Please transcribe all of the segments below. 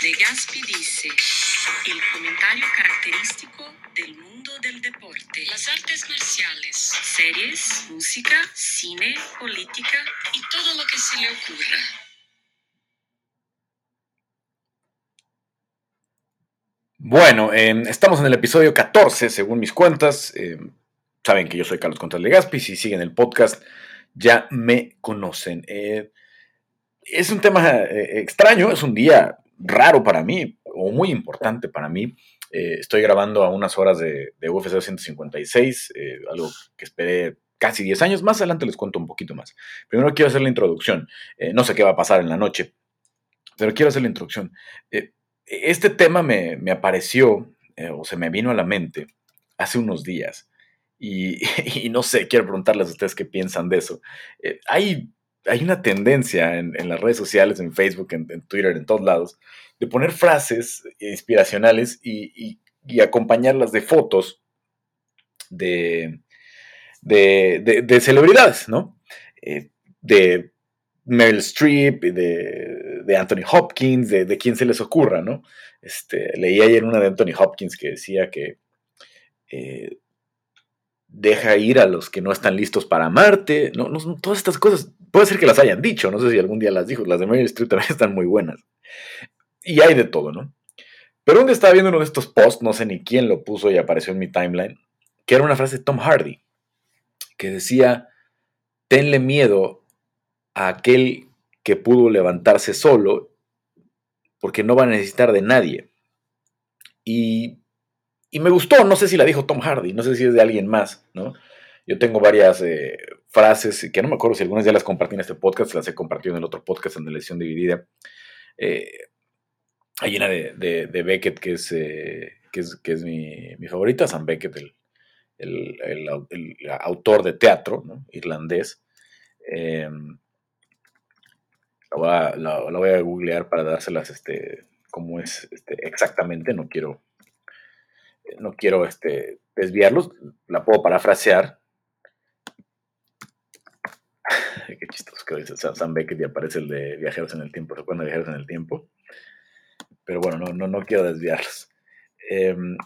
Legaspi dice, el comentario característico del mundo del deporte, las artes marciales, series, música, cine, política y todo lo que se le ocurra. Bueno, eh, estamos en el episodio 14, según mis cuentas. Eh, saben que yo soy Carlos Contreras Legaspi. Si siguen el podcast, ya me conocen. Eh, es un tema extraño, es un día raro para mí, o muy importante para mí. estoy grabando a unas horas de, de UFC 256, algo que esperé casi 10 años. Más adelante les cuento un poquito más. Primero quiero hacer la introducción. no sé qué va a pasar en la noche, pero quiero hacer la introducción este tema me, apareció eh, o se me vino a la mente hace unos días. Y, no sé, quiero preguntarles a ustedes qué piensan de eso. Eh, hay, hay una tendencia en, las redes sociales, en Facebook, en, Twitter, en todos lados, de poner frases inspiracionales y, acompañarlas de fotos de, de, celebridades, ¿no? Eh, de Meryl Streep, de, de Anthony Hopkins, de, quien se les ocurra, ¿no? Este, leí ayer una de Anthony Hopkins que decía que eh, deja ir a los que no están listos para amarte, ¿no? Todas estas cosas, puede ser que las hayan dicho, no sé si algún día las dijo, las de Meryl Streep también están muy buenas. Y hay de todo, ¿no? Pero un día estaba viendo uno de estos posts, no sé ni quién lo puso y apareció en mi timeline, que era una frase de Tom Hardy, que decía, tenle miedo a aquel que pudo levantarse solo porque no va a necesitar de nadie. Y, me gustó, no sé si la dijo Tom Hardy, no sé si es de alguien más, ¿no? Yo tengo varias eh, frases que no me acuerdo si algunas ya las compartí en este podcast, las he compartido en el otro podcast en la lección dividida. Eh, hay una de, Beckett que es, eh, que es, mi, favorita, Sam Beckett, el, autor de teatro irlandés. La voy, a, googlear para dárselas este, como es este, exactamente. No quiero, no quiero este, desviarlos. La puedo parafrasear. Qué chistoso que dice Sam Beckett y aparece el de Viajeros en el Tiempo. ¿Recuerdan Viajeros en el Tiempo? Pero bueno, no, no, no quiero desviarlos. Em,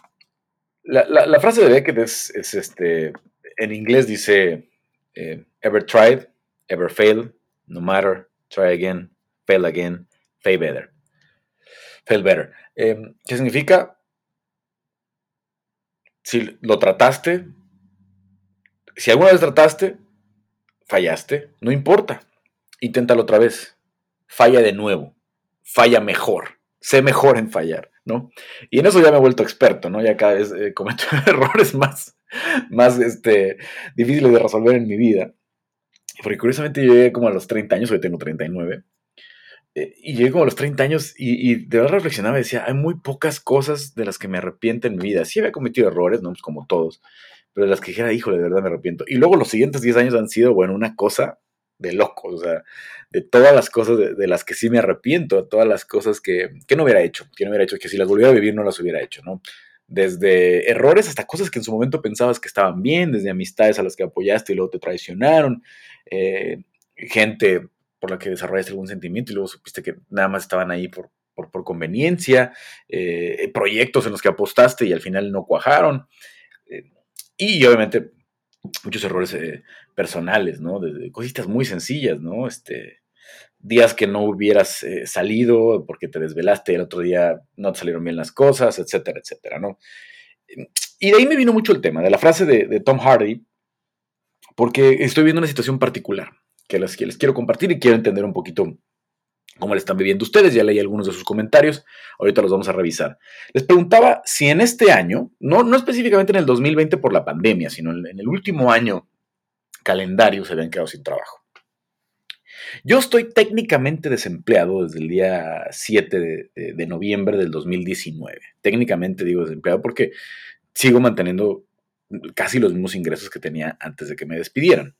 la, frase de Beckett es, este, en inglés dice, eh, ever tried, ever failed, no matter try again, fail again, fail better. Fail better. Em, ¿Qué significa? Si lo trataste, si alguna vez trataste, fallaste, no importa. Inténtalo otra vez. Falla de nuevo. Falla mejor. Sé mejor en fallar, ¿no? Y en eso ya me he vuelto experto, ¿no? Ya cada vez eh, cometo errores más, más este, difíciles de resolver en mi vida. Porque curiosamente yo llegué como a los 30 años, hoy tengo 39. Eh, y llegué como a los 30 años y, de verdad reflexionaba y decía, hay muy pocas cosas de las que me arrepiento en mi vida. Sí había cometido errores, ¿no? Pues como todos, pero de las que dijera, híjole, de verdad me arrepiento. Y luego los siguientes 10 años han sido, bueno, una cosa de locos, o sea, de todas las cosas de, las que sí me arrepiento, de todas las cosas que, que, no hubiera hecho, que no hubiera hecho, que si las volviera a vivir no las hubiera hecho, ¿no? Desde errores hasta cosas que en su momento pensabas que estaban bien, desde amistades a las que apoyaste y luego te traicionaron, eh, gente por la que desarrollaste algún sentimiento y luego supiste que nada más estaban ahí por, por, conveniencia, eh, proyectos en los que apostaste y al final no cuajaron. Eh, y obviamente muchos errores personales, ¿no? De, cositas muy sencillas, ¿no? Este, días que no hubieras salido porque te desvelaste el otro día no te salieron bien las cosas, etcétera, etcétera, ¿no? Y de ahí me vino mucho el tema, de la frase de, de Tom Hardy, porque estoy viendo una situación particular que les, que les quiero compartir y quiero entender un poquito cómo le están viviendo ustedes. Ya leí algunos de sus comentarios, ahorita los vamos a revisar. Les preguntaba si en este año, no, no específicamente en el 2020 por la pandemia, sino en, el último año calendario se habían quedado sin trabajo. Yo estoy técnicamente desempleado desde el día 7 de, de, noviembre del 2019. Técnicamente digo desempleado porque sigo manteniendo casi los mismos ingresos que tenía antes de que me despidieran.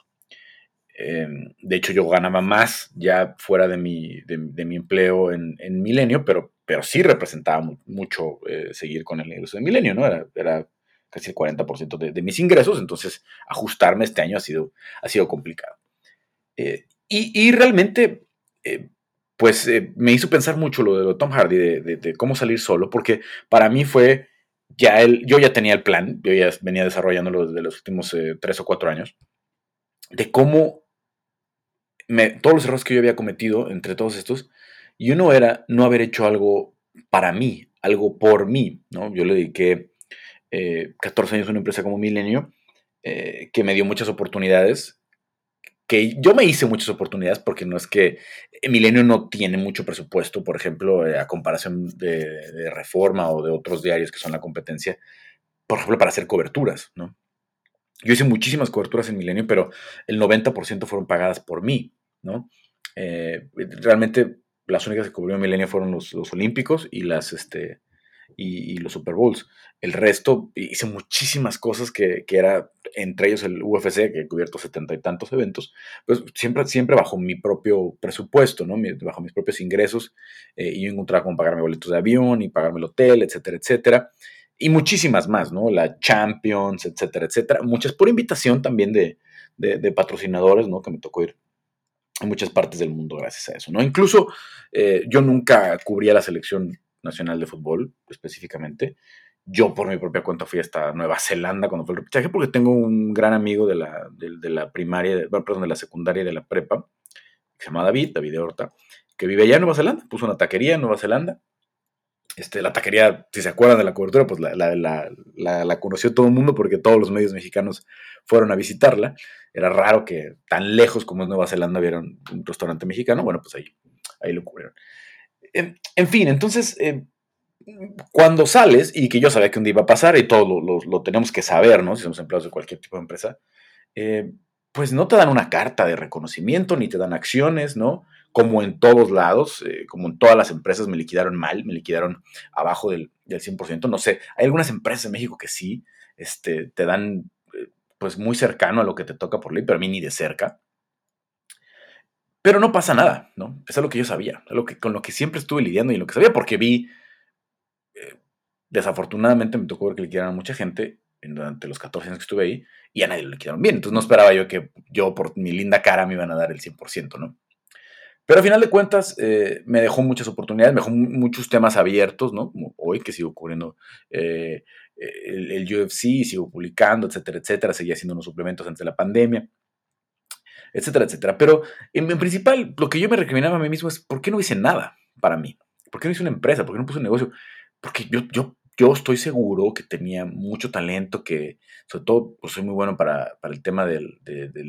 Em, de hecho, yo ganaba más ya fuera de mi, de, mi empleo en, Milenio, pero, pero sí representaba mucho eh, seguir con el negocio de Milenio, ¿no? Era, casi el 40% de, de, mis ingresos, entonces ajustarme este año ha sido, ha sido complicado. Eh, y, realmente, eh, pues me hizo pensar mucho lo de Tom Hardy, de, cómo salir solo, porque para mí fue, ya él, yo ya tenía el plan, yo ya venía desarrollándolo desde los últimos eh, tres o cuatro años, de cómo todos los errores que yo había cometido entre todos estos, y uno era no haber hecho algo para mí, algo por mí, ¿no? Yo le dediqué 14 años a una empresa como Milenio, que me dio muchas oportunidades, que yo me hice muchas oportunidades porque no es que Milenio no tiene mucho presupuesto, por ejemplo, eh, a comparación de, Reforma o de otros diarios que son la competencia, por ejemplo, para hacer coberturas, ¿no? Yo hice muchísimas coberturas en Milenio, pero el 90% fueron pagadas por mí, ¿no? Eh, realmente las únicas que cubrió Milenio fueron los, los Olímpicos y las, este, y, los Super Bowls. El resto hice muchísimas cosas que, que, era, entre ellos el UFC, que he cubierto setenta y tantos eventos, pues siempre, siempre bajo mi propio presupuesto, ¿no? bajo mis propios ingresos. Eh, y yo encontraba cómo pagarme boletos de avión y pagarme el hotel, etcétera, etcétera. Y muchísimas más, ¿no? La Champions, etcétera, etcétera. Muchas por invitación también de, de, patrocinadores, ¿no? Que me tocó ir a muchas partes del mundo gracias a eso, ¿no? Incluso eh, yo nunca cubría la selección Nacional de Fútbol específicamente. Yo por mi propia cuenta fui hasta Nueva Zelanda cuando fue el repechaje porque tengo un gran amigo de la, de, la primaria, perdón, de la secundaria y de la prepa, que se llama David, David de Horta, que vive allá en Nueva Zelanda, puso una taquería en Nueva Zelanda. Este, la taquería, si se acuerdan de la cobertura, pues la, la, la, conoció todo el mundo porque todos los medios mexicanos fueron a visitarla. Era raro que tan lejos como es Nueva Zelanda hubiera un, restaurante mexicano. Bueno, pues ahí, ahí lo cubrieron. En, fin, entonces, eh, cuando sales, y que yo sabía que un día iba a pasar, y todo lo, tenemos que saber, ¿no? Si somos empleados de cualquier tipo de empresa, eh, pues no te dan una carta de reconocimiento, ni te dan acciones, ¿no? Como en todos lados, eh, como en todas las empresas me liquidaron mal, me liquidaron abajo del, del 100%, no sé, hay algunas empresas en México que sí, este, te dan pues muy cercano a lo que te toca por ley, pero a mí ni de cerca. Pero no pasa nada, ¿no? Es lo que yo sabía, lo que, con lo que siempre estuve lidiando y lo que sabía, porque vi, eh, desafortunadamente me tocó ver que liquidaron a mucha gente durante los 14 años que estuve ahí y a nadie lo liquidaron bien. Entonces no esperaba yo que yo por mi linda cara me iban a dar el 100%, ¿no? Pero al final de cuentas eh, me dejó muchas oportunidades, me dejó muchos temas abiertos, ¿no? Como hoy que sigo cubriendo eh, el, el, UFC, sigo publicando, etcétera, etcétera, seguía haciendo unos suplementos antes de la pandemia etcétera, etcétera. Pero en, principal, lo que yo me recriminaba a mí mismo es, ¿por qué no hice nada para mí? ¿Por qué no hice una empresa? ¿Por qué no puse un negocio? Porque yo, yo, yo estoy seguro que tenía mucho talento, que sobre todo pues, soy muy bueno para, el tema del,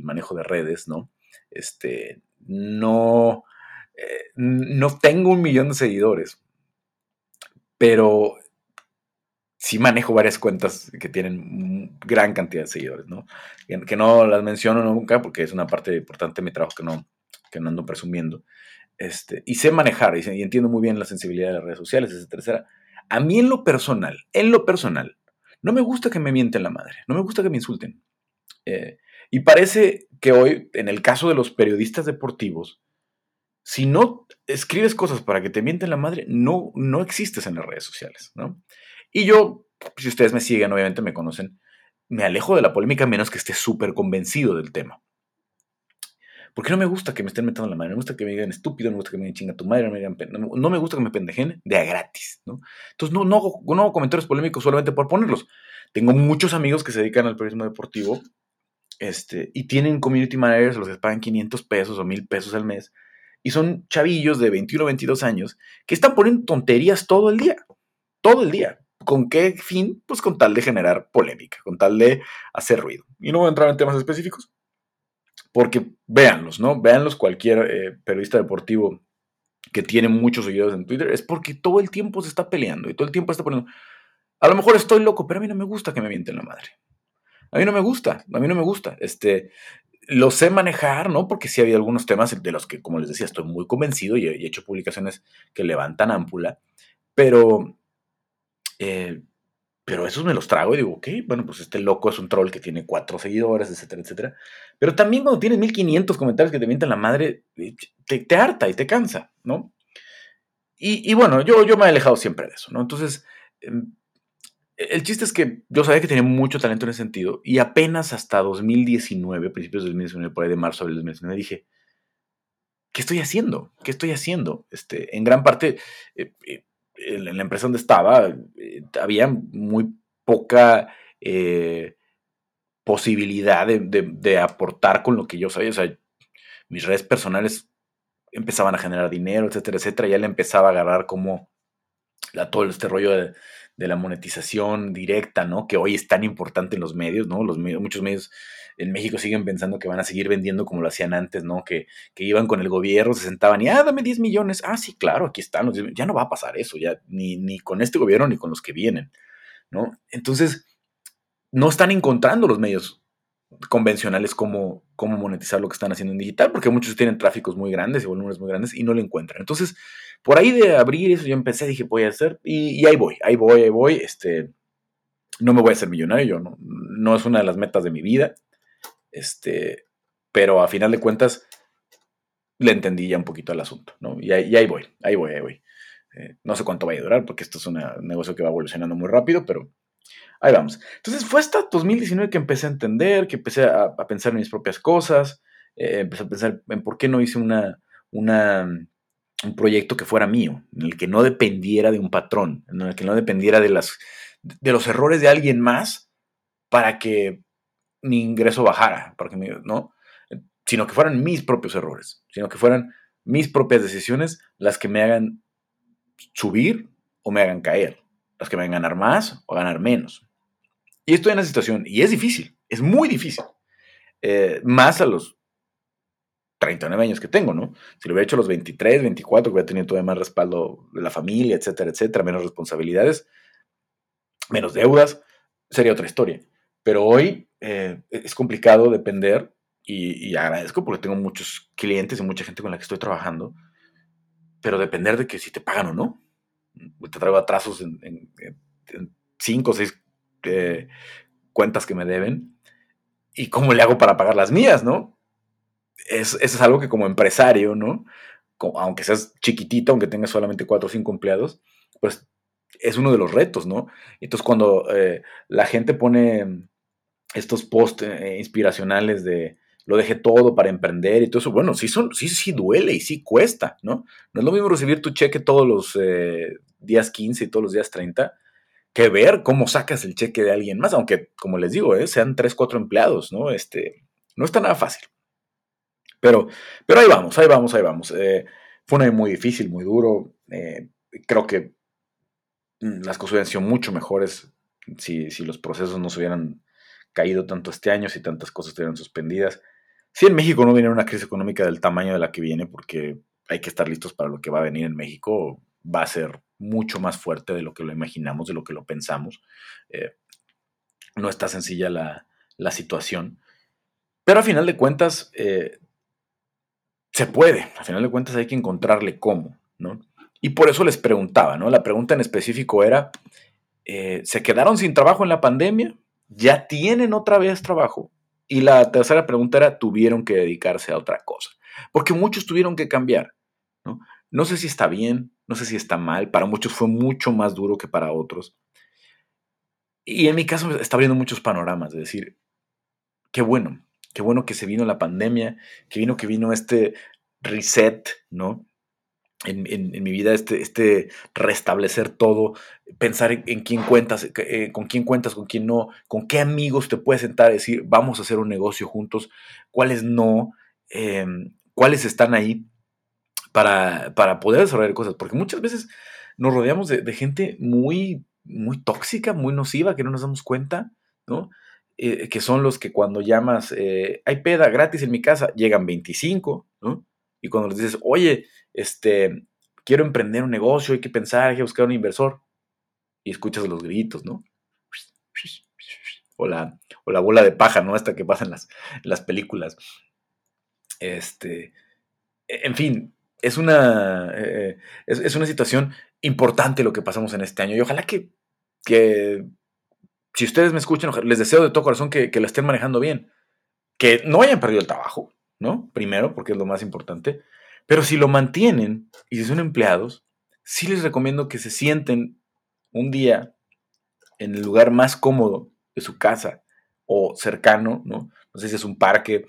manejo de redes, ¿no? Este, no, eh, no tengo un millón de seguidores, pero sí manejo varias cuentas que tienen gran cantidad de seguidores, ¿no? Que, no las menciono nunca porque es una parte importante de mi trabajo que no, que no ando presumiendo. Este, y sé manejar y, entiendo muy bien la sensibilidad de las redes sociales, etcétera, A mí en lo personal, en lo personal, no me gusta que me mienten la madre, no me gusta que me insulten. Eh, y parece que hoy, en el caso de los periodistas deportivos, si no escribes cosas para que te mienten la madre, no, no existes en las redes sociales, ¿no? Y yo, si ustedes me siguen, obviamente me conocen, me alejo de la polémica menos que esté súper convencido del tema. Porque no me gusta que me estén metiendo la madre, no me gusta que me digan estúpido, no me gusta que me digan chinga tu madre, no me, digan, no, me gusta que me pendejen de a gratis, ¿no? Entonces no, no, no hago comentarios polémicos solamente por ponerlos. Tengo muchos amigos que se dedican al periodismo deportivo este, y tienen community managers, los que pagan 500 pesos o 1000 pesos al mes, y son chavillos de 21 o 22 años que están poniendo tonterías todo el día, todo el día. ¿Con qué fin? Pues con tal de generar polémica, con tal de hacer ruido. Y no voy a entrar en temas específicos, porque véanlos, ¿no? Véanlos cualquier eh, periodista deportivo que tiene muchos seguidores en Twitter, es porque todo el tiempo se está peleando y todo el tiempo está poniendo... A lo mejor estoy loco, pero a mí no me gusta que me mienten la madre. A mí no me gusta, a mí no me gusta. Este, lo sé manejar, ¿no? Porque sí había algunos temas de los que, como les decía, estoy muy convencido y he hecho publicaciones que levantan ámpula, pero eh, pero esos me los trago y digo, ok, bueno, pues este loco es un troll que tiene cuatro seguidores, etcétera, etcétera. Pero también cuando tienes 1500 comentarios que te mientan la madre, eh, te, harta y te cansa, ¿no? Y, bueno, yo, yo me he alejado siempre de eso, ¿no? Entonces, em, el chiste es que yo sabía que tenía mucho talento en ese sentido y apenas hasta 2019, principios de 2019, por ahí de marzo del 2019, dije, ¿qué estoy haciendo? ¿Qué estoy haciendo? Este, en gran parte, eh, eh, en la empresa donde estaba, eh, había muy poca posibilidad de, aportar con lo que yo sabía. O sea, mis redes personales empezaban a generar dinero, etcétera, etcétera. Ya le empezaba a agarrar como la, todo este rollo de, la monetización directa, ¿no? Que hoy es tan importante en los medios, ¿no? Los muchos medios en México siguen pensando que van a seguir vendiendo como lo hacían antes, ¿no? Que, que iban con el gobierno, se sentaban y, ah, dame 10 millones. Ah, sí, claro, aquí están Ya no va a pasar eso, ya, ni, ni con este gobierno ni con los que vienen, ¿no? Entonces, no están encontrando los medios convencionales cómo, cómo monetizar lo que están haciendo en digital, porque muchos tienen tráficos muy grandes y volúmenes muy grandes y no lo encuentran. Entonces, por ahí de abrir eso, yo empecé, dije, voy a hacer, y, ahí voy, ahí voy, ahí voy, este, no me voy a hacer millonario, yo no, no es una de las metas de mi vida, este, pero a final de cuentas le entendí ya un poquito al asunto, ¿no? Y ahí, voy, ahí voy, ahí voy. Eh, no sé cuánto va a durar, porque esto es un negocio que va evolucionando muy rápido, pero ahí vamos. Entonces fue hasta 2019 que empecé a entender, que empecé a, pensar en mis propias cosas, eh, empecé a pensar en por qué no hice una, una un proyecto que fuera mío, en el que no dependiera de un patrón, en el que no dependiera de, las, de los errores de alguien más para que mi ingreso bajara, para ¿no? sino que fueran mis propios errores, sino que fueran mis propias decisiones las que me hagan subir o me hagan caer, las que me hagan ganar más o ganar menos. Y estoy en una situación, y es difícil, es muy difícil, eh, más a los 39 años que tengo, ¿no? Si lo hubiera hecho a los 23, 24, que hubiera tenido todavía más respaldo de la familia, etcétera, etcétera, menos responsabilidades, menos deudas, sería otra historia. Pero hoy eh, es complicado depender y, agradezco porque tengo muchos clientes y mucha gente con la que estoy trabajando, pero depender de que si te pagan o no. Te traigo atrasos en, cinco o seis eh, cuentas que me deben y cómo le hago para pagar las mías, ¿no? Es, eso es algo que como empresario, ¿no? aunque seas chiquitito, aunque tengas solamente cuatro o cinco empleados, pues es uno de los retos, ¿no? Entonces cuando eh, la gente pone estos posts eh, inspiracionales de lo dejé todo para emprender y todo eso, bueno, sí, son, sí, sí duele y sí cuesta, ¿no? No es lo mismo recibir tu cheque todos los eh, días 15 y todos los días 30 que ver cómo sacas el cheque de alguien más, aunque, como les digo, sean tres, cuatro empleados, ¿no? Este, no está nada fácil. Pero, pero ahí vamos, ahí vamos, ahí vamos. Eh, fue un año muy difícil, muy duro. Eh, creo que mm, las cosas hubieran sido mucho mejores si, los procesos no se hubieran caído tanto este año, si tantas cosas estuvieran suspendidas. Si en México no viene una crisis económica del tamaño de la que viene, porque hay que estar listos para lo que va a venir en México, va a ser mucho más fuerte de lo que lo imaginamos, de lo que lo pensamos. Eh, no está sencilla la, situación. Pero a final de cuentas, se puede, al final de cuentas hay que encontrarle cómo, ¿no? Y por eso les preguntaba, ¿no? La pregunta en específico era, eh, ¿se quedaron sin trabajo en la pandemia? ¿Ya tienen otra vez trabajo? Y la tercera pregunta era, ¿tuvieron que dedicarse a otra cosa? Porque muchos tuvieron que cambiar, ¿no? No sé si está bien, no sé si está mal, para muchos fue mucho más duro que para otros. Y en mi caso está abriendo muchos panoramas, de decir, qué bueno, qué bueno que se vino la pandemia, qué vino que vino este reset, ¿no? En, mi vida, este, este restablecer todo, pensar en, quién cuentas, eh, con quién cuentas, con quién no, con qué amigos te puedes sentar y decir, vamos a hacer un negocio juntos, cuáles no, em, cuáles están ahí para, para, poder desarrollar cosas, porque muchas veces nos rodeamos de, de gente muy, muy tóxica, muy nociva, que no nos damos cuenta, ¿no? Eh, que son los que cuando llamas, eh, hay peda gratis en mi casa, llegan 25, ¿no? Y cuando les dices, oye, este, quiero emprender un negocio, hay que pensar, hay que buscar un inversor, y escuchas los gritos, ¿no? O la, o la bola de paja, ¿no? Esta que pasa en las, las películas. Este, en fin, es una, eh, es, es, una situación importante lo que pasamos en este año y ojalá que, que si ustedes me escuchan, les deseo de todo corazón que, la estén manejando bien. Que no hayan perdido el trabajo, ¿no? Primero, porque es lo más importante. Pero si lo mantienen y si son empleados, sí les recomiendo que se sienten un día en el lugar más cómodo de su casa o cercano, ¿no? No sé si es un parque,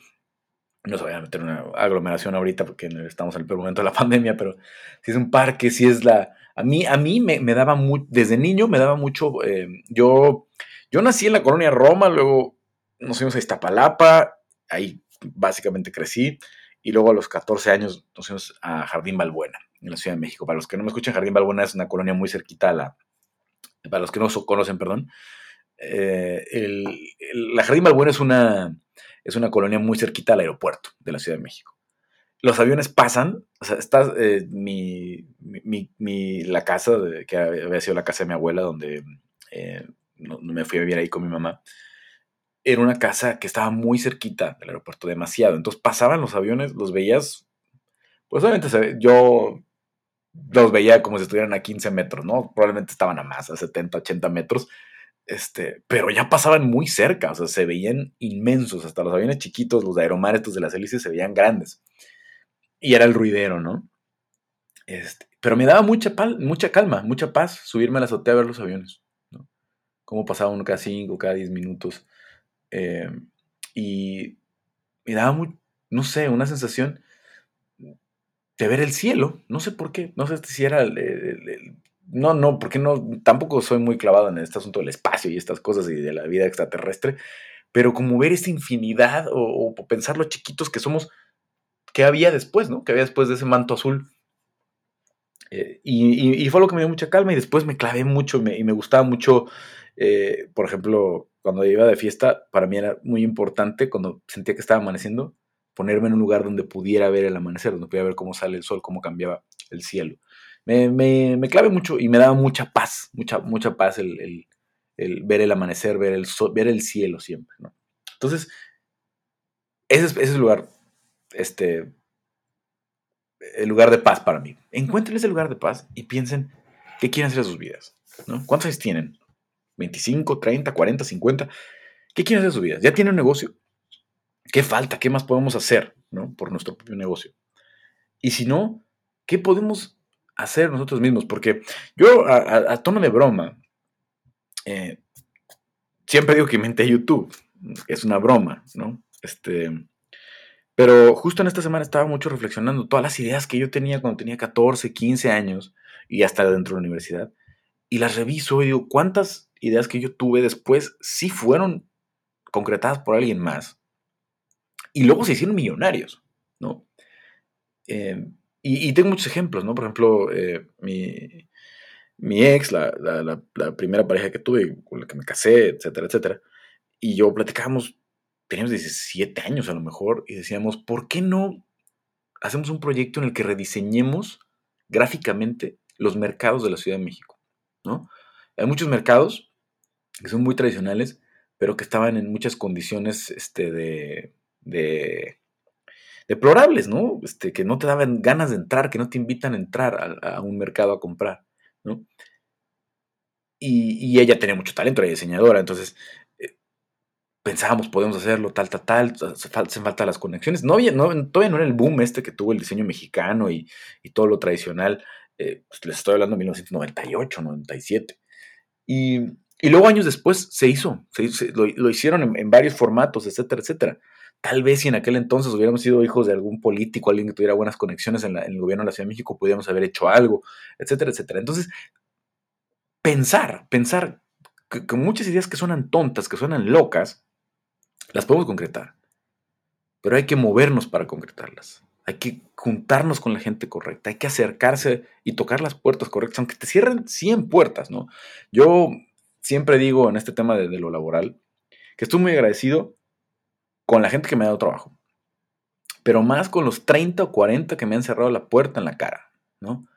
no se vayan a meter en una aglomeración ahorita porque estamos en el peor momento de la pandemia, pero si es un parque, si es la... A mí, a mí me, daba mucho, desde niño me daba mucho, eh, yo, yo nací en la colonia Roma, luego nos fuimos a Iztapalapa, ahí básicamente crecí, y luego a los 14 años nos fuimos a Jardín Balbuena, en la Ciudad de México. Para los que no me escuchan, Jardín Balbuena es una colonia muy cerquita a la... Para los que no conocen, perdón. Eh, la Jardín Balbuena es una es una colonia muy cerquita al aeropuerto de la Ciudad de México. Los aviones pasan, o sea, está eh, mi, la casa, que había sido la casa de mi abuela, donde eh, me fui a vivir ahí con mi mamá, era una casa que estaba muy cerquita del aeropuerto, demasiado. Entonces pasaban los aviones, los veías, pues obviamente yo los veía como si estuvieran a 15 metros, ¿no? Probablemente estaban a más, a 70, 80 metros, este, pero ya pasaban muy cerca, o sea, se veían inmensos, hasta los aviones chiquitos, los de Aeromar, estos de las hélices, se veían grandes. Y era el ruidero, ¿no? Este, pero me daba mucha, mucha calma, mucha paz subirme a la azotea a ver los aviones, ¿no? Cómo pasaba uno cada 5, cada 10 minutos. Eh, y me daba, no sé, una sensación de ver el cielo, no sé por qué, no sé si era no, no, porque no, tampoco soy muy clavado en este asunto del espacio y estas cosas y de la vida extraterrestre, pero como ver esta infinidad o, pensar lo chiquitos que somos, que había después, ¿no? Que había después de ese manto azul. Eh, y, fue lo que me dio mucha calma y después me clavé mucho y me gustaba mucho, eh, por ejemplo, cuando iba de fiesta, para mí era muy importante cuando sentía que estaba amaneciendo, ponerme en un lugar donde pudiera ver el amanecer, donde pudiera ver cómo sale el sol, cómo cambiaba el cielo me, clave mucho y me daba mucha paz, mucha, mucha paz el, ver el amanecer, ver el, ver el cielo siempre. Entonces, ese es, el lugar, este, el lugar de paz para mí. Encuentren ese lugar de paz y piensen qué quieren hacer en sus vidas, ¿no? ¿Cuántos años tienen? ¿25, 30, 40, 50? ¿Qué quieren hacer en sus vidas? ¿Ya tienen un negocio? ¿Qué falta? ¿Qué más podemos hacer, ¿no? Por nuestro propio negocio. Y si no, ¿qué podemos hacer nosotros mismos, porque yo a, tono de broma, eh, siempre digo que inventé YouTube, es una broma, ¿no? Este, pero justo en esta semana estaba mucho reflexionando todas las ideas que yo tenía cuando tenía 14, 15 años y hasta dentro de la universidad, y las reviso y digo, ¿cuántas ideas que yo tuve después sí fueron concretadas por alguien más? Y luego se hicieron millonarios, ¿no? Eh, y, tengo muchos ejemplos, ¿no? Por ejemplo, eh, mi, ex, la, primera pareja que tuve, con la que me casé, etcétera, etcétera. Y yo platicábamos, teníamos 17 años a lo mejor, y decíamos, ¿por qué no hacemos un proyecto en el que rediseñemos gráficamente los mercados de la Ciudad de México? ¿no? Hay muchos mercados que son muy tradicionales, pero que estaban en muchas condiciones este, de, de deplorables, ¿no? Este, que no te daban ganas de entrar, que no te invitan a entrar a, un mercado a comprar, ¿no? Y, ella tenía mucho talento, era diseñadora, entonces eh, pensábamos, podemos hacerlo, tal, tal, tal, hacen falta las conexiones. No, había, no, todavía no era el boom este que tuvo el diseño mexicano y, todo lo tradicional. Eh, pues, les estoy hablando de 1998, 97. Y, luego años después se hizo, se, lo, hicieron en, varios formatos, etcétera, etcétera. Tal vez si en aquel entonces hubiéramos sido hijos de algún político, alguien que tuviera buenas conexiones en, el gobierno de la Ciudad de México, podríamos haber hecho algo, etcétera, etcétera. Entonces, pensar, pensar que, muchas ideas que suenan tontas, que suenan locas, las podemos concretar. Pero hay que movernos para concretarlas. Hay que juntarnos con la gente correcta, hay que acercarse y tocar las puertas correctas, aunque te cierren 100 puertas, ¿no? Yo siempre digo en este tema de lo laboral que estoy muy agradecido con la gente que me ha dado trabajo, pero más con los 30 o 40 que me han cerrado la puerta en la cara, ¿no?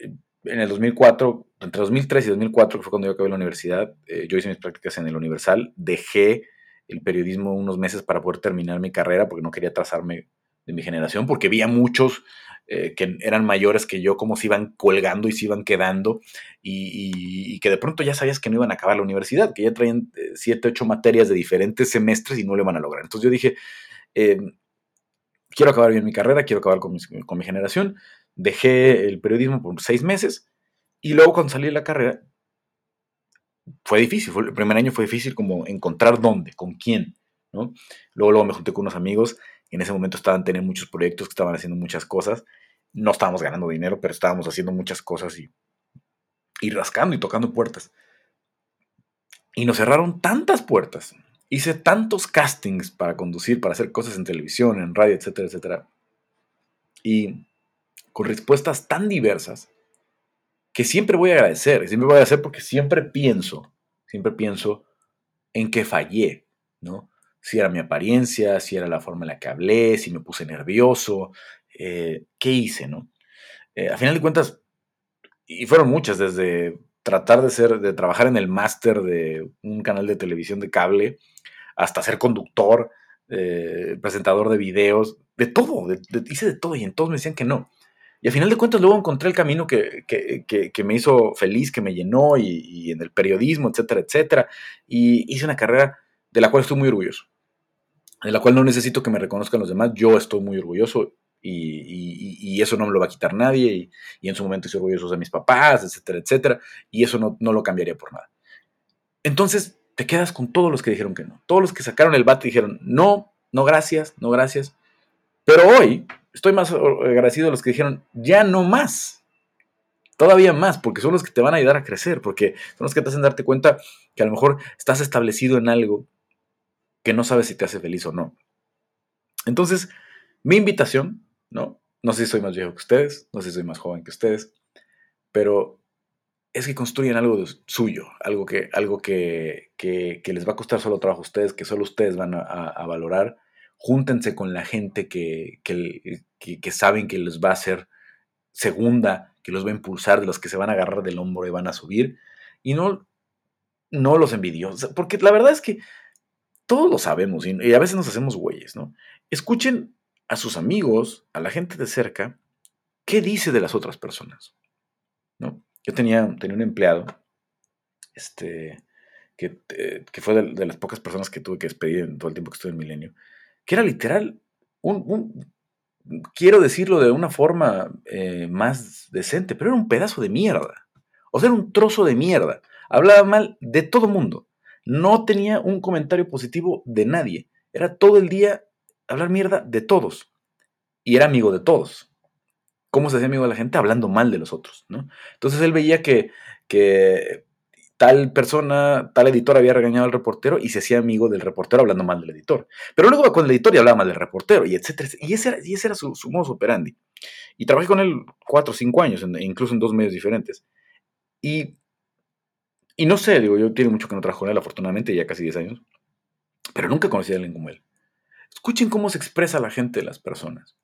Eh, en el 2004, entre 2003 y 2004, que fue cuando yo acabé la universidad, eh, yo hice mis prácticas en el Universal, dejé el periodismo unos meses para poder terminar mi carrera porque no quería trazarme de mi generación, porque vi a muchos eh, que eran mayores que yo, cómo se iban colgando y se iban quedando, y, que de pronto ya sabías que no iban a acabar la universidad, que ya traían eh, siete, ocho materias de diferentes semestres y no lo iban a lograr. Entonces yo dije, em, quiero acabar bien mi carrera, quiero acabar con mi, generación, dejé el periodismo por seis meses, y luego cuando salí de la carrera, fue difícil, el primer año fue difícil como encontrar dónde, con quién, ¿no? Luego, luego me junté con unos amigos En ese momento estaban teniendo muchos proyectos, estaban haciendo muchas cosas. No estábamos ganando dinero, pero estábamos haciendo muchas cosas y, y rascando y tocando puertas. Y nos cerraron tantas puertas. Hice tantos castings para conducir, para hacer cosas en televisión, en radio, etcétera, etcétera. Y con respuestas tan diversas que siempre voy a agradecer. Siempre voy a agradecer porque siempre pienso, siempre pienso en que fallé, ¿no? Si era mi apariencia, si era la forma en la que hablé, si me puse nervioso, eh, ¿qué hice, no? Eh, a final de cuentas, y fueron muchas, desde tratar de ser, de trabajar en el máster de un canal de televisión de cable, hasta ser conductor, eh, presentador de videos, de todo, hice de todo y en todos me decían que no. Y al final de cuentas luego encontré el camino que, me hizo feliz, que me llenó y, en el periodismo, etcétera, etcétera. Y hice una carrera de la cual estoy muy orgulloso, de la cual no necesito que me reconozcan los demás, yo estoy muy orgulloso y, eso no me lo va a quitar nadie y, en su momento estoy orgulloso de mis papás, etcétera, etcétera, y eso no, no lo cambiaría por nada. Entonces te quedas con todos los que dijeron que no, todos los que sacaron el bate y dijeron no, no gracias, no gracias, pero hoy estoy más agradecido de los que dijeron ya no más, todavía más, porque son los que te van a ayudar a crecer, porque son los que te hacen darte cuenta que a lo mejor estás establecido en algo que no sabes si te hace feliz o no. Entonces, mi invitación ¿no? No sé si soy más viejo que ustedes, no sé si soy más joven que ustedes, pero es que construyan algo suyo, algo, que, algo que, les va a costar solo trabajo a ustedes, que solo ustedes van a, valorar. Júntense con la gente que, que, saben que les va a hacer segunda, que los va a impulsar, de los que se van a agarrar del hombro y van a subir. Y no, no los envidiosos, porque la verdad es que todos lo sabemos y, a veces nos hacemos güeyes, ¿no? Escuchen a sus amigos, a la gente de cerca, qué dice de las otras personas. ¿no? Yo tenía, tenía un empleado este, que, eh, fue de, las pocas personas que tuve que despedir en todo el tiempo que estuve en Milenio, que era literal un, quiero decirlo de una forma eh, más decente, pero era un pedazo de mierda. O sea, era un trozo de mierda. Hablaba mal de todo mundo. No tenía un comentario positivo de nadie. Era todo el día hablar mierda de todos. Y era amigo de todos. ¿Cómo se hacía amigo de la gente? Hablando mal de los otros, ¿no? Entonces él veía que, que tal persona, tal editor había regañado al reportero y se hacía amigo del reportero hablando mal del editor. Pero luego con el editor y hablaba mal del reportero y etcétera. Y ese era, y ese era su, su modus operandi. Y trabajé con él cuatro o cinco años, incluso en dos medios diferentes. Y, y no sé, digo, yo tiene mucho que no trabajo él, afortunadamente, ya casi diez años. Pero nunca conocí a alguien como él. Escuchen cómo se expresa la gente las personas,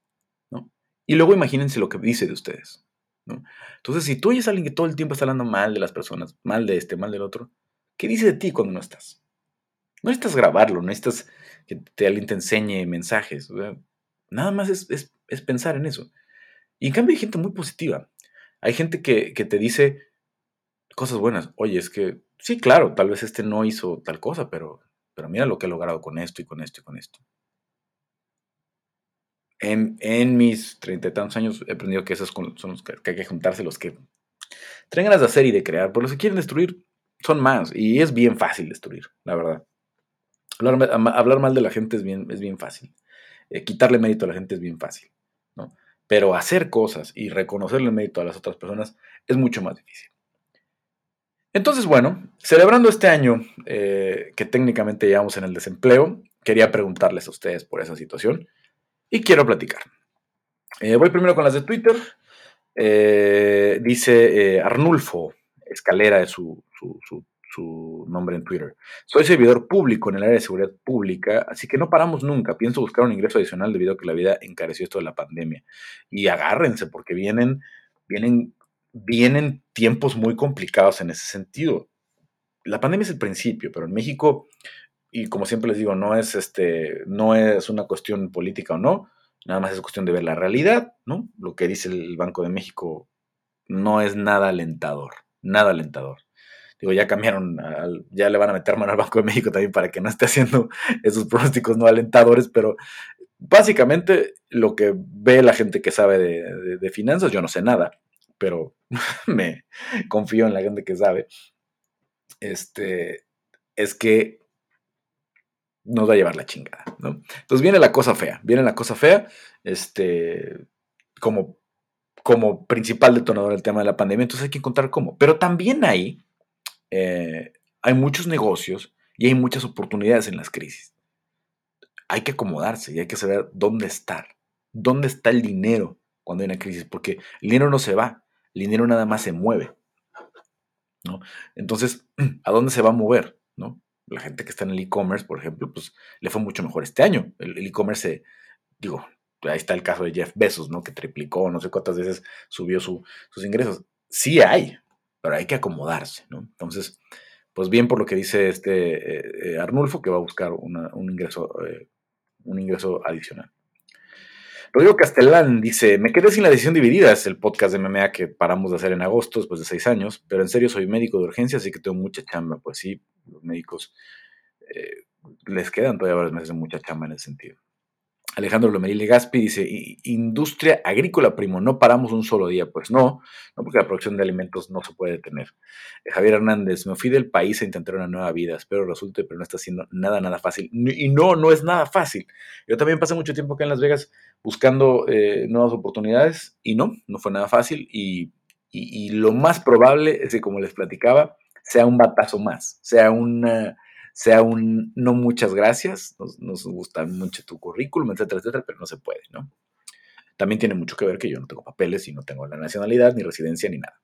¿no? Y luego imagínense lo que dice de ustedes, ¿no? Entonces, si tú oyes a alguien que todo el tiempo está hablando mal de las personas, mal de este, mal del otro, ¿qué dice de ti cuando no estás? No necesitas grabarlo, no necesitas que te, alguien te enseñe mensajes, nada más es, pensar en eso. Y en cambio hay gente muy positiva. Hay gente que, que te dice cosas buenas. Oye, es que, sí, claro, tal vez este no hizo tal cosa, pero, pero mira lo que ha logrado con esto y con esto y con esto en, mis treinta y tantos años he aprendido que esos son los que, hay que juntarse, los que traen ganas de hacer y de crear, pero los que quieren destruir son más y es bien fácil destruir, la verdad. Hablar, mal de la gente es bien, es bien fácil. Eh, quitarle mérito a la gente es bien fácil, ¿no? Pero hacer cosas y reconocerle mérito a las otras personas es mucho más difícil. Entonces, bueno, celebrando este año eh, que técnicamente llevamos en el desempleo, quería preguntarles a ustedes por esa situación y quiero platicar. Eh, voy primero con las de Twitter. Eh, dice Arnulfo Escalera es su, nombre en Twitter. Soy servidor público en el área de seguridad pública, así que no paramos nunca. Pienso buscar un ingreso adicional debido a que la vida encareció esto de la pandemia. Y agárrense porque vienen, vienen, vienen tiempos muy complicados en ese sentido. La pandemia es el principio, pero en México y como siempre les digo, no es, este, no es una cuestión política o no, nada más es cuestión de ver la realidad, ¿no? Lo que dice el Banco de México no es nada alentador, nada alentador. Digo, ya cambiaron, ya le van a meter mano al Banco de México también para que no esté haciendo esos pronósticos no alentadores, pero básicamente lo que ve la gente que sabe de, de finanzas, yo no sé nada, pero me confío en la gente que sabe, este, es que nos va a llevar la chingada. Entonces viene la cosa fea, viene la cosa fea, este, como, como principal detonador del tema de la pandemia, entonces hay que encontrar cómo. Pero también hay, eh, hay muchos negocios y hay muchas oportunidades en las crisis. Hay que acomodarse y hay que saber dónde estar, dónde está el dinero cuando hay una crisis, porque el dinero no se va, el dinero nada más se mueve. ¿no? Entonces, ¿a dónde se va a mover? ¿no? La gente que está en el e-commerce, por ejemplo, pues le fue mucho mejor este año. El e-commerce, digo, ahí está el caso de Jeff Bezos, ¿no? Que triplicó, no sé cuántas veces subió sus ingresos. Sí hay, pero hay que acomodarse, ¿no? Entonces, pues bien por lo que dice este eh, eh, Arnulfo, que va a buscar un, ingreso, eh, un ingreso adicional. Rodrigo Castellán dice, me quedé sin la decisión dividida, es el podcast de MMA que paramos de hacer en agosto, después de seis años, pero en serio soy médico de urgencia, así que tengo mucha chamba. Pues sí, los médicos eh, les quedan todavía varios meses de mucha chamba en ese sentido. Alejandro Lomerile Gaspi dice, industria agrícola, primo, no paramos un solo día. Pues no, no porque la producción de alimentos no se puede detener. Eh, Javier Hernández, me fui del país a intentar una nueva vida, espero resulte, pero no está siendo nada, nada fácil. Y no, no es nada fácil. Yo también pasé mucho tiempo acá en Las Vegas buscando eh, nuevas oportunidades y no, no fue nada fácil. Y, y lo más probable es que, como les platicaba, sea un batazo más, sea una sea un no muchas gracias, nos, gusta mucho tu currículum, etcétera, etcétera, pero no se puede, ¿no? También tiene mucho que ver que yo no tengo papeles y no tengo la nacionalidad, ni residencia, ni nada.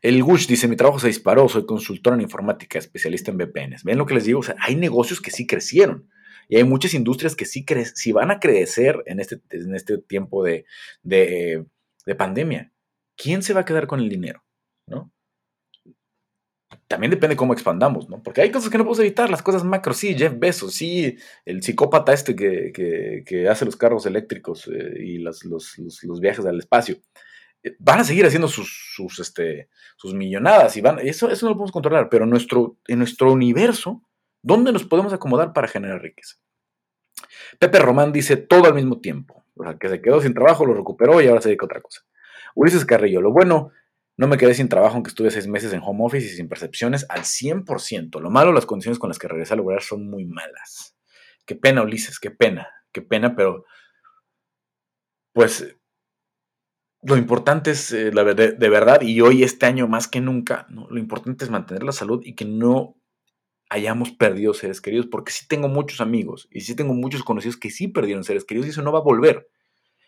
El Gush dice, mi trabajo se disparó, soy consultor en informática, especialista en VPNs. ¿Ven lo que les digo? O sea, hay negocios que sí crecieron y hay muchas industrias que sí crecen, si van a crecer en este, en este tiempo de, de, de pandemia. ¿Quién se va a quedar con el dinero? ¿No? También depende cómo expandamos, ¿no? Porque hay cosas que no podemos evitar, las cosas macro, sí, Jeff Bezos, sí, el psicópata este que, hace los carros eléctricos eh, y los, viajes al espacio. Eh, van a seguir haciendo sus, sus, este, sus millonadas y van, eso, eso no lo podemos controlar, pero nuestro, en nuestro universo, ¿dónde nos podemos acomodar para generar riqueza? Pepe Román dice todo al mismo tiempo. O sea, que se quedó sin trabajo, lo recuperó y ahora se dedica a otra cosa. Ulises Carrillo, lo bueno no me quedé sin trabajo aunque estuve seis meses en home office y sin percepciones al 100%. Lo malo, las condiciones con las que regresé a lograr son muy malas. Qué pena, Ulises, qué pena, qué pena, pero pues lo importante es, eh, la, de, verdad, y hoy este año más que nunca, lo importante es mantener la salud y que no hayamos perdido seres queridos, porque sí tengo muchos amigos y sí tengo muchos conocidos que sí perdieron seres queridos y eso no va a volver.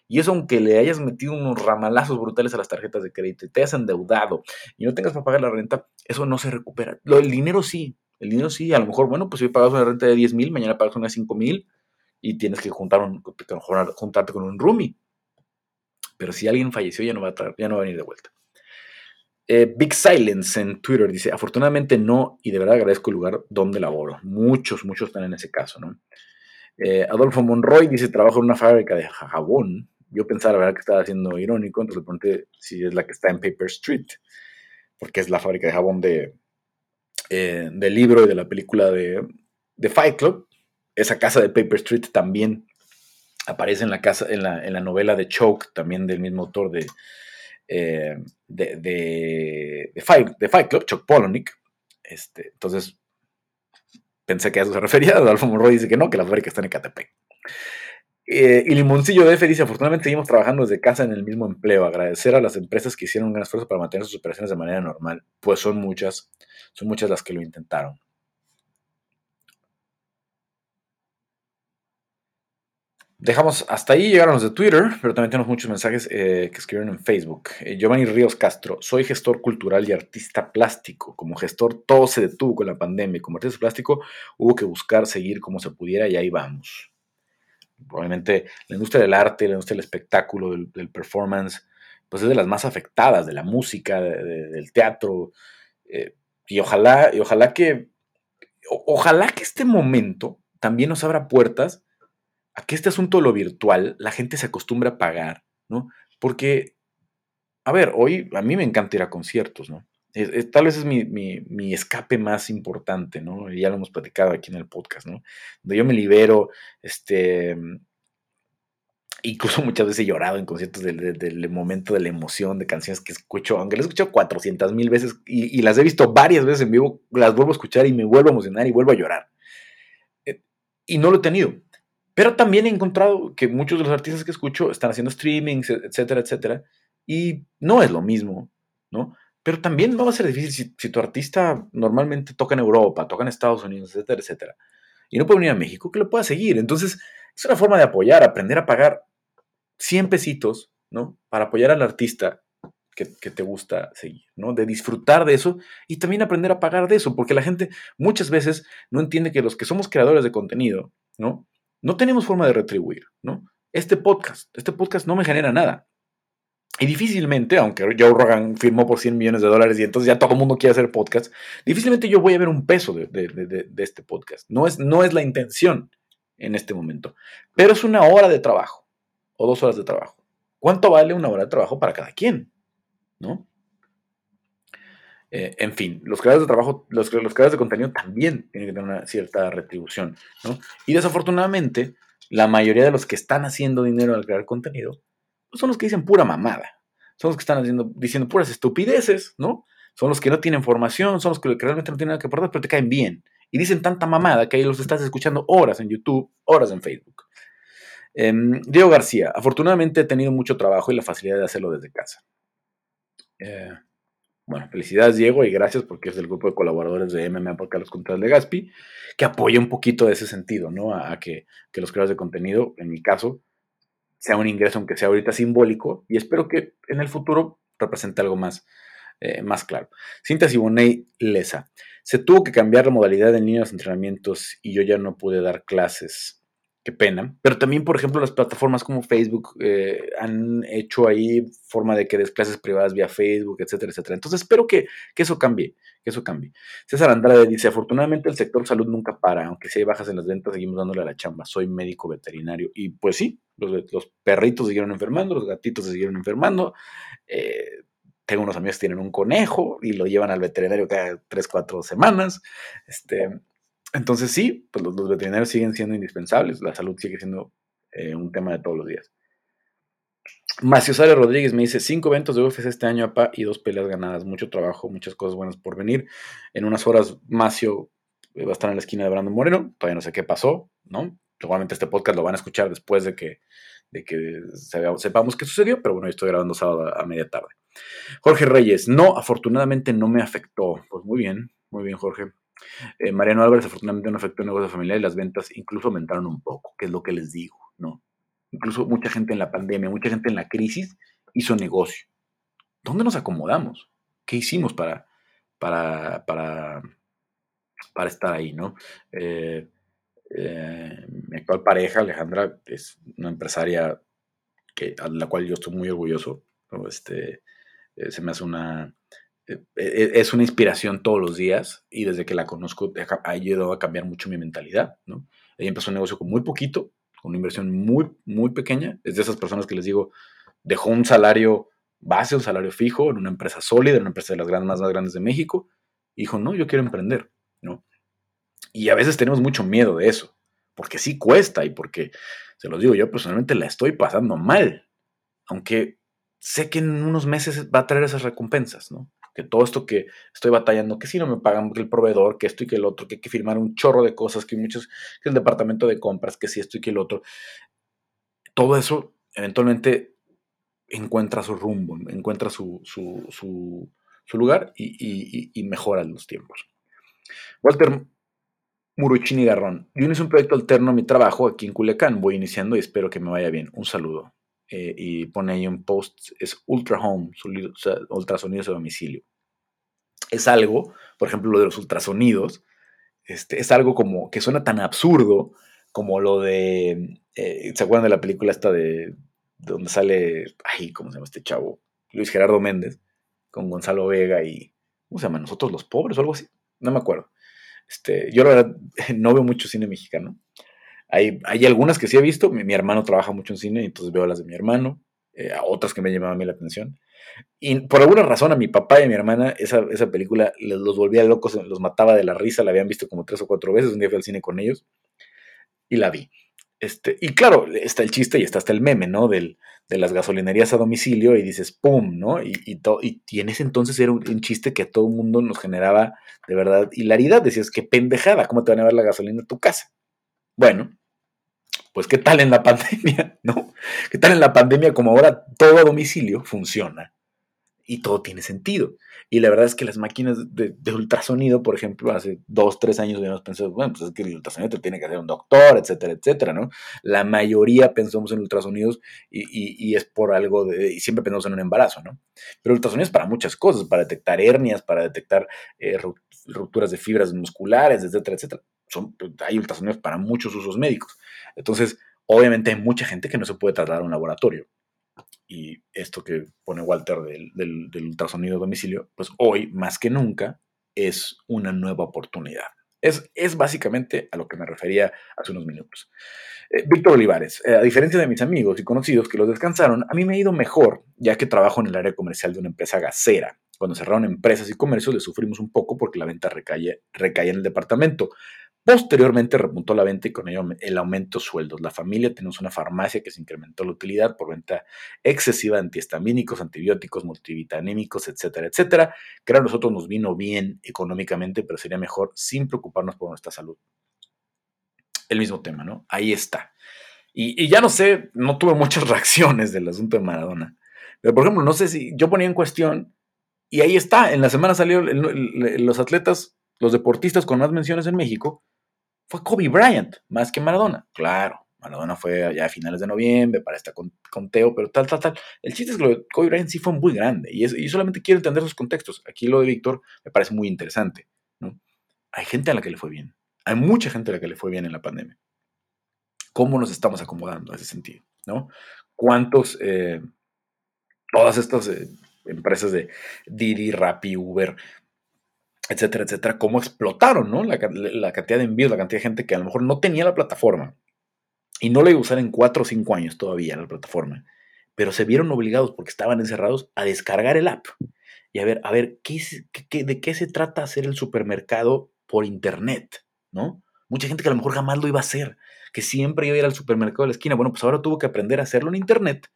Y eso aunque le hayas metido unos ramalazos brutales a las tarjetas de crédito y te hayas endeudado y no tengas para pagar la renta, eso no se recupera. Lo, el dinero sí, el dinero sí, a lo mejor, bueno, pues si pagas una renta de 10 mil, mañana pagas una de 5 mil y tienes que juntar un, juntarte con un roomie. Pero si alguien falleció ya no va a, ya no va a venir de vuelta. Eh, Big Silence en Twitter dice, afortunadamente no, y de verdad agradezco el lugar donde laboro. Muchos, muchos están en ese caso, ¿no? Eh, Adolfo Monroy dice, trabajo en una fábrica de jabón yo pensaba, la verdad, que estaba haciendo irónico, entonces le pregunté si es la que está en Paper Street, porque es la fábrica de jabón de, eh, del libro y de la película de, de, Fight Club. Esa casa de Paper Street también aparece en la, casa, en la, en la novela de Choke, también del mismo autor de, eh, de, Fight, Club, Chuck Palahniuk. Este, entonces, pensé que a eso se refería. Adolfo Monroy dice que no, que la fábrica está en Ecatepec. Eh, y Limoncillo DF dice, afortunadamente seguimos trabajando desde casa en el mismo empleo. Agradecer a las empresas que hicieron un gran esfuerzo para mantener sus operaciones de manera normal. Pues son muchas, son muchas las que lo intentaron. Dejamos hasta ahí, llegaron los de Twitter, pero también tenemos muchos mensajes eh, que escribieron en Facebook. Eh, Giovanni Ríos Castro, soy gestor cultural y artista plástico. Como gestor todo se detuvo con la pandemia y como artista plástico hubo que buscar seguir como se pudiera y ahí vamos probablemente la industria del arte, la industria del espectáculo, del, performance, pues es de las más afectadas, de la música, del teatro. Eh, y ojalá, y ojalá que, ojalá que este momento también nos abra puertas a que este asunto de lo virtual, la gente se acostumbre a pagar, ¿no? Porque, a ver, hoy a mí me encanta ir a conciertos, ¿no? Tal vez es mi, escape más importante, ¿no? Y ya lo hemos platicado aquí en el podcast, ¿no? Donde yo me libero, este, incluso muchas veces he llorado en conciertos del, momento de la emoción, de canciones que escucho, aunque las he escuchado 400 mil veces y, las he visto varias veces en vivo, las vuelvo a escuchar y me vuelvo a emocionar y vuelvo a llorar. Eh, y no lo he tenido. Pero también he encontrado que muchos de los artistas que escucho están haciendo streamings, etcétera, etcétera, y no es lo mismo, ¿no? Pero también va a ser difícil si, tu artista normalmente toca en Europa, toca en Estados Unidos, etcétera, etcétera, y no puede venir a México, que lo pueda seguir. Entonces, es una forma de apoyar, aprender a pagar 100 pesitos, ¿no? Para apoyar al artista que, que, te gusta seguir, ¿no? De disfrutar de eso y también aprender a pagar de eso, porque la gente muchas veces no entiende que los que somos creadores de contenido, ¿no? no tenemos forma de retribuir, ¿no? Este podcast, este podcast no me genera nada. Y difícilmente, aunque Joe Rogan firmó por 100 millones de dólares y entonces ya todo el mundo quiere hacer podcast, difícilmente yo voy a ver un peso de, este podcast. No es, no es la intención en este momento. Pero es una hora de trabajo o dos horas de trabajo. ¿Cuánto vale una hora de trabajo para cada quien? ¿No? Eh, en fin, los creadores de trabajo, los, los, creadores de contenido también tienen que tener una cierta retribución, ¿no? Y desafortunadamente, la mayoría de los que están haciendo dinero al crear contenido son los que dicen pura mamada. Son los que están haciendo, diciendo puras estupideces, ¿no? Son los que no tienen formación, son los que realmente no tienen nada que aportar, pero te caen bien. Y dicen tanta mamada que ahí los estás escuchando horas en YouTube, horas en Facebook. Em, Diego García, afortunadamente he tenido mucho trabajo y la facilidad de hacerlo desde casa. Eh, bueno, felicidades Diego y gracias porque es del grupo de colaboradores de MMA por los Contras de Gaspi, que apoya un poquito de ese sentido, ¿no? A, que, los creadores de contenido, en mi caso, sea un ingreso, aunque sea ahorita simbólico, y espero que en el futuro represente algo más, eh, más claro. Cinta Siboney Lesa. Se tuvo que cambiar la modalidad en línea de entrenamientos y yo ya no pude dar clases qué pena. Pero también, por ejemplo, las plataformas como Facebook eh, han hecho ahí forma de que des clases privadas vía Facebook, etcétera, etcétera. Entonces espero que, eso cambie, que eso cambie. César Andrade dice, afortunadamente el sector salud nunca para, aunque si hay bajas en las ventas, seguimos dándole a la chamba. Soy médico veterinario. Y pues sí, los, perritos siguieron enfermando, los gatitos se siguieron enfermando. Eh, tengo unos amigos que tienen un conejo y lo llevan al veterinario cada tres, cuatro semanas. Este, entonces sí, pues los, veterinarios siguen siendo indispensables, la salud sigue siendo eh, un tema de todos los días. Macio Sale Rodríguez me dice, cinco eventos de UFC este año, APA, y dos peleas ganadas. Mucho trabajo, muchas cosas buenas por venir. En unas horas, Macio va a estar en la esquina de Brandon Moreno. Todavía no sé qué pasó, ¿no? Seguramente este podcast lo van a escuchar después de que, de que sepamos qué sucedió, pero bueno, estoy grabando sábado a media tarde. Jorge Reyes, no, afortunadamente no me afectó. Pues muy bien, muy bien, Jorge. Eh, Mariano Álvarez afortunadamente no afectó el negocio familiar y las ventas incluso aumentaron un poco, que es lo que les digo, ¿no? Incluso mucha gente en la pandemia, mucha gente en la crisis hizo negocio. ¿Dónde nos acomodamos? ¿Qué hicimos para, para, para, para estar ahí, no? Eh, eh, mi actual pareja, Alejandra, es una empresaria que, a la cual yo estoy muy orgulloso. Este, se me hace una, es una inspiración todos los días y desde que la conozco ha ayudado a cambiar mucho mi mentalidad, ¿no? Ella empezó un negocio con muy poquito, con una inversión muy, muy pequeña. Es de esas personas que les digo, dejó un salario base, un salario fijo en una empresa sólida, en una empresa de las grandes, más, grandes de México. Dijo, no, yo quiero emprender, ¿no? Y a veces tenemos mucho miedo de eso, porque sí cuesta y porque, se los digo, yo personalmente la estoy pasando mal, aunque sé que en unos meses va a traer esas recompensas, ¿no? Que todo esto que estoy batallando, que si no me pagan que el proveedor, que esto y que el otro, que hay que firmar un chorro de cosas, que muchos, que el departamento de compras, que si esto y que el otro, todo eso eventualmente encuentra su rumbo, encuentra su, lugar y, mejora los tiempos. Walter Muruchini Garrón. Yo es un proyecto alterno a mi trabajo aquí en Culiacán. Voy iniciando y espero que me vaya bien. Un saludo. Eh, y pone ahí un post, es Ultra Home, ultrasonidos a domicilio. Es algo, por ejemplo, lo de los ultrasonidos, este, es algo como que suena tan absurdo como lo de, eh, ¿se acuerdan de la película esta de, donde sale, ay, ¿cómo se llama este chavo? Luis Gerardo Méndez, con Gonzalo Vega y, ¿cómo se llama? Nosotros los pobres o algo así, no me acuerdo. Este, yo la verdad no veo mucho cine mexicano, hay, algunas que sí he visto. Mi, hermano trabaja mucho en cine, entonces veo las de mi hermano. Eh, otras que me llamaban a mí la atención. Y por alguna razón a mi papá y a mi hermana esa, esa película los volvía locos, los mataba de la risa. La habían visto como tres o cuatro veces. Un día fui al cine con ellos y la vi. Este, y claro, está el chiste y está hasta el meme, ¿no? Del, de las gasolinerías a domicilio y dices, ¡pum! ¿no? Y, y, y, en ese entonces era un, chiste que a todo el mundo nos generaba de verdad hilaridad. Decías, qué pendejada, ¿cómo te van a ver la gasolina en tu casa? Bueno, pues qué tal en la pandemia, ¿no? ¿Qué tal en la pandemia como ahora todo a domicilio funciona? y todo tiene sentido. Y la verdad es que las máquinas de, ultrasonido, por ejemplo, hace dos, tres años habíamos pensado, bueno, pues es que el ultrasonido te tiene que hacer un doctor, etcétera, etcétera, ¿no? La mayoría pensamos en ultrasonidos y, es por algo de, y siempre pensamos en un embarazo, ¿no? Pero ultrasonido es para muchas cosas, para detectar hernias, para detectar eh, rupturas de fibras musculares, etcétera, etcétera. Son, hay ultrasonidos para muchos usos médicos. Entonces, obviamente hay mucha gente que no se puede trasladar a un laboratorio y esto que pone Walter del, ultrasonido a domicilio, pues hoy más que nunca es una nueva oportunidad. Es, es básicamente a lo que me refería hace unos minutos. Eh, Víctor Olivares, eh, a diferencia de mis amigos y conocidos que los descansaron, a mí me ha ido mejor, ya que trabajo en el área comercial de una empresa gasera. Cuando cerraron empresas y comercios le sufrimos un poco porque la venta recae, recae en el departamento. Posteriormente repuntó la venta y con ello el aumento de sueldos. La familia tenemos una farmacia que se incrementó la utilidad por venta excesiva de antihistamínicos, antibióticos, multivitamínicos, etcétera, etcétera. Que a nosotros nos vino bien económicamente, pero sería mejor sin preocuparnos por nuestra salud. El mismo tema, ¿no? Ahí está. Y, ya no sé, no tuve muchas reacciones del asunto de Maradona. Pero, por ejemplo, no sé si yo ponía en cuestión, y ahí está, en la semana salieron los atletas, los deportistas con más menciones en México, fue Kobe Bryant, más que Maradona. Claro, Maradona fue allá a finales de noviembre para estar con, Teo, pero tal, tal, tal. El chiste es que lo de Kobe Bryant sí fue muy grande y, es, solamente quiero entender esos contextos. Aquí lo de Víctor me parece muy interesante. ¿no? Hay gente a la que le fue bien. Hay mucha gente a la que le fue bien en la pandemia. ¿Cómo nos estamos acomodando a ese sentido? ¿no? ¿Cuántos, eh, todas estas eh, empresas de Didi, Rappi, Uber, etcétera, etcétera, cómo explotaron, ¿no? La, cantidad de envíos, la cantidad de gente que a lo mejor no tenía la plataforma y no la iba a usar en cuatro o cinco años todavía la plataforma, pero se vieron obligados porque estaban encerrados a descargar el app y a ver, a ver, ¿qué, de qué se trata hacer el supermercado por internet, ¿no? Mucha gente que a lo mejor jamás lo iba a hacer, que siempre iba a ir al supermercado de la esquina, bueno, pues ahora tuvo que aprender a hacerlo en internet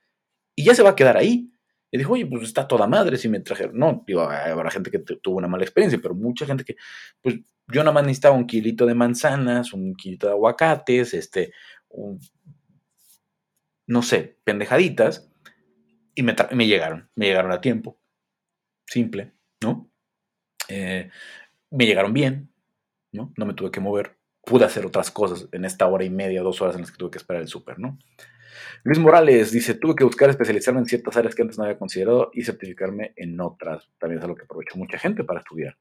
y ya se va a quedar ahí. Y dijo, oye, pues está toda madre si me trajeron. No, digo, habrá gente que tuvo una mala experiencia, pero mucha gente que, pues yo nada más necesitaba un kilito de manzanas, un kilito de aguacates, este, no sé, pendejaditas, y me, me llegaron, me llegaron a tiempo. Simple, ¿no? Eh, me llegaron bien, ¿no? No me tuve que mover. Pude hacer otras cosas en esta hora y media, dos horas en las que tuve que esperar el súper, ¿no? Luis Morales dice, tuve que buscar especializarme en ciertas áreas que antes no había considerado y certificarme en otras. También es algo que aprovechó mucha gente para estudiar.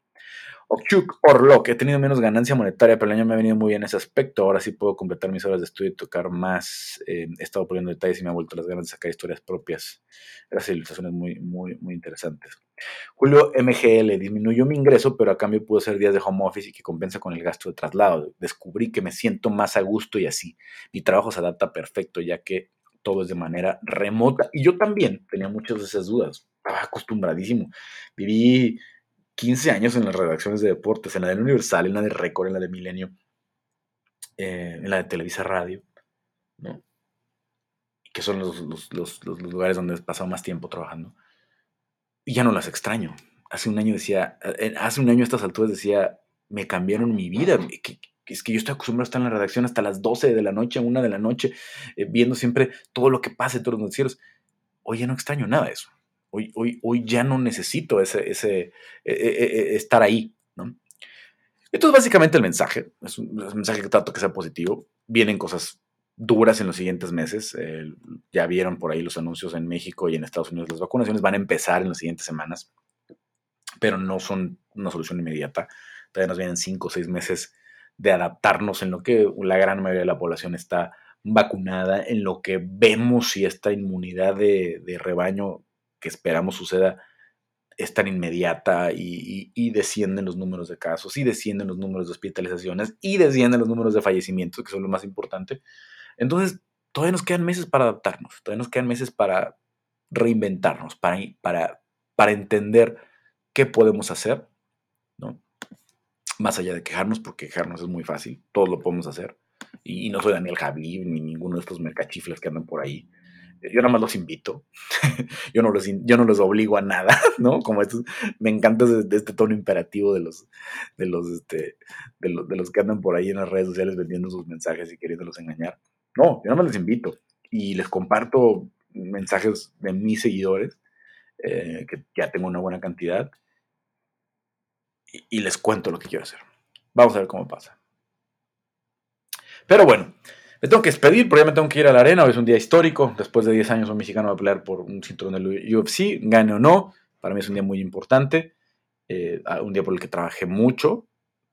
Okchuk Orlok, he tenido menos ganancia monetaria, pero el año me ha venido muy bien en ese aspecto. Ahora sí puedo completar mis horas de estudio y tocar más. Eh, he estado poniendo detalles y me ha vuelto las ganas de sacar historias propias. Las ilustraciones muy, muy, muy interesantes. Julio MGL, disminuyó mi ingreso, pero a cambio pude hacer días de home office y que compensa con el gasto de traslado. Descubrí que me siento más a gusto y así. Mi trabajo se adapta perfecto, ya que todo es de manera remota. Y yo también tenía muchas de esas dudas. Estaba acostumbradísimo. Viví 15 años en las redacciones de deportes, en la de Universal, en la de Record, en la de Milenio, eh, en la de Televisa Radio, ¿no? que son los, los, lugares donde he pasado más tiempo trabajando. Y ya no las extraño. Hace un año decía, eh, hace un año a estas alturas decía, me cambiaron mi vida. es que yo estoy acostumbrado a estar en la redacción hasta las 12 de la noche, 1 de la noche, eh, viendo siempre todo lo que pasa, todos los noticieros. Hoy ya no extraño nada de eso. Hoy, hoy, hoy ya no necesito ese, ese e, e, e, estar ahí. ¿no? Esto es básicamente el mensaje. Es un, mensaje que trato que sea positivo. Vienen cosas duras en los siguientes meses. ya vieron por ahí los anuncios en México y en Estados Unidos. Las vacunaciones van a empezar en las siguientes semanas, pero no son una solución inmediata. Todavía nos vienen cinco o seis meses de adaptarnos en lo que la gran mayoría de la población está vacunada, en lo que vemos si esta inmunidad de, de rebaño que esperamos suceda es tan inmediata y, descienden los números de casos y descienden los números de hospitalizaciones y descienden los números de fallecimientos, que son lo más importante. Entonces, todavía nos quedan meses para adaptarnos, todavía nos quedan meses para reinventarnos, para, para, para entender qué podemos hacer, ¿no? Más allá de quejarnos, porque quejarnos es muy fácil, todos lo podemos hacer. Y, no soy Daniel Javi ni ninguno de estos mercachifles que andan por ahí yo nada más los invito. yo, no los, yo no los obligo a nada, ¿no? Como esto, me encanta este, este tono imperativo de los, de, los, este, de, los, de los que andan por ahí en las redes sociales vendiendo sus mensajes y queriéndolos engañar. No, yo nada más les invito y les comparto mensajes de mis seguidores, eh, que ya tengo una buena cantidad, y, y les cuento lo que quiero hacer. Vamos a ver cómo pasa. Pero bueno, me tengo que despedir porque ya me tengo que ir a la arena. Hoy es un día histórico. Después de 10 años un mexicano va a pelear por un cinturón del UFC, gane o no. Para mí es un día muy importante. Eh, un día por el que trabajé mucho.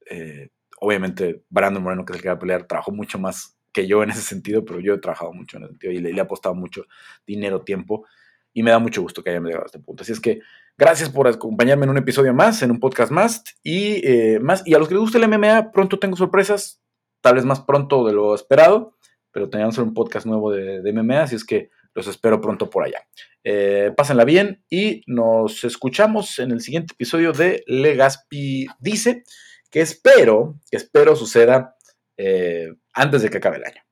Eh, obviamente, Brandon Moreno, que es el que va a pelear, trabajó mucho más que yo en ese sentido, pero yo he trabajado mucho en ese sentido y le, he apostado mucho dinero, tiempo. Y me da mucho gusto que hayamos llegado a este punto. Así es que gracias por acompañarme en un episodio más, en un podcast más. Y, eh, más, y a los que les guste el MMA, pronto tengo sorpresas tal vez más pronto de lo esperado, pero teníamos un podcast nuevo de, de MMA, así es que los espero pronto por allá. Eh, pásenla bien y nos escuchamos en el siguiente episodio de Legaspi Dice, que espero, que espero suceda eh, antes de que acabe el año.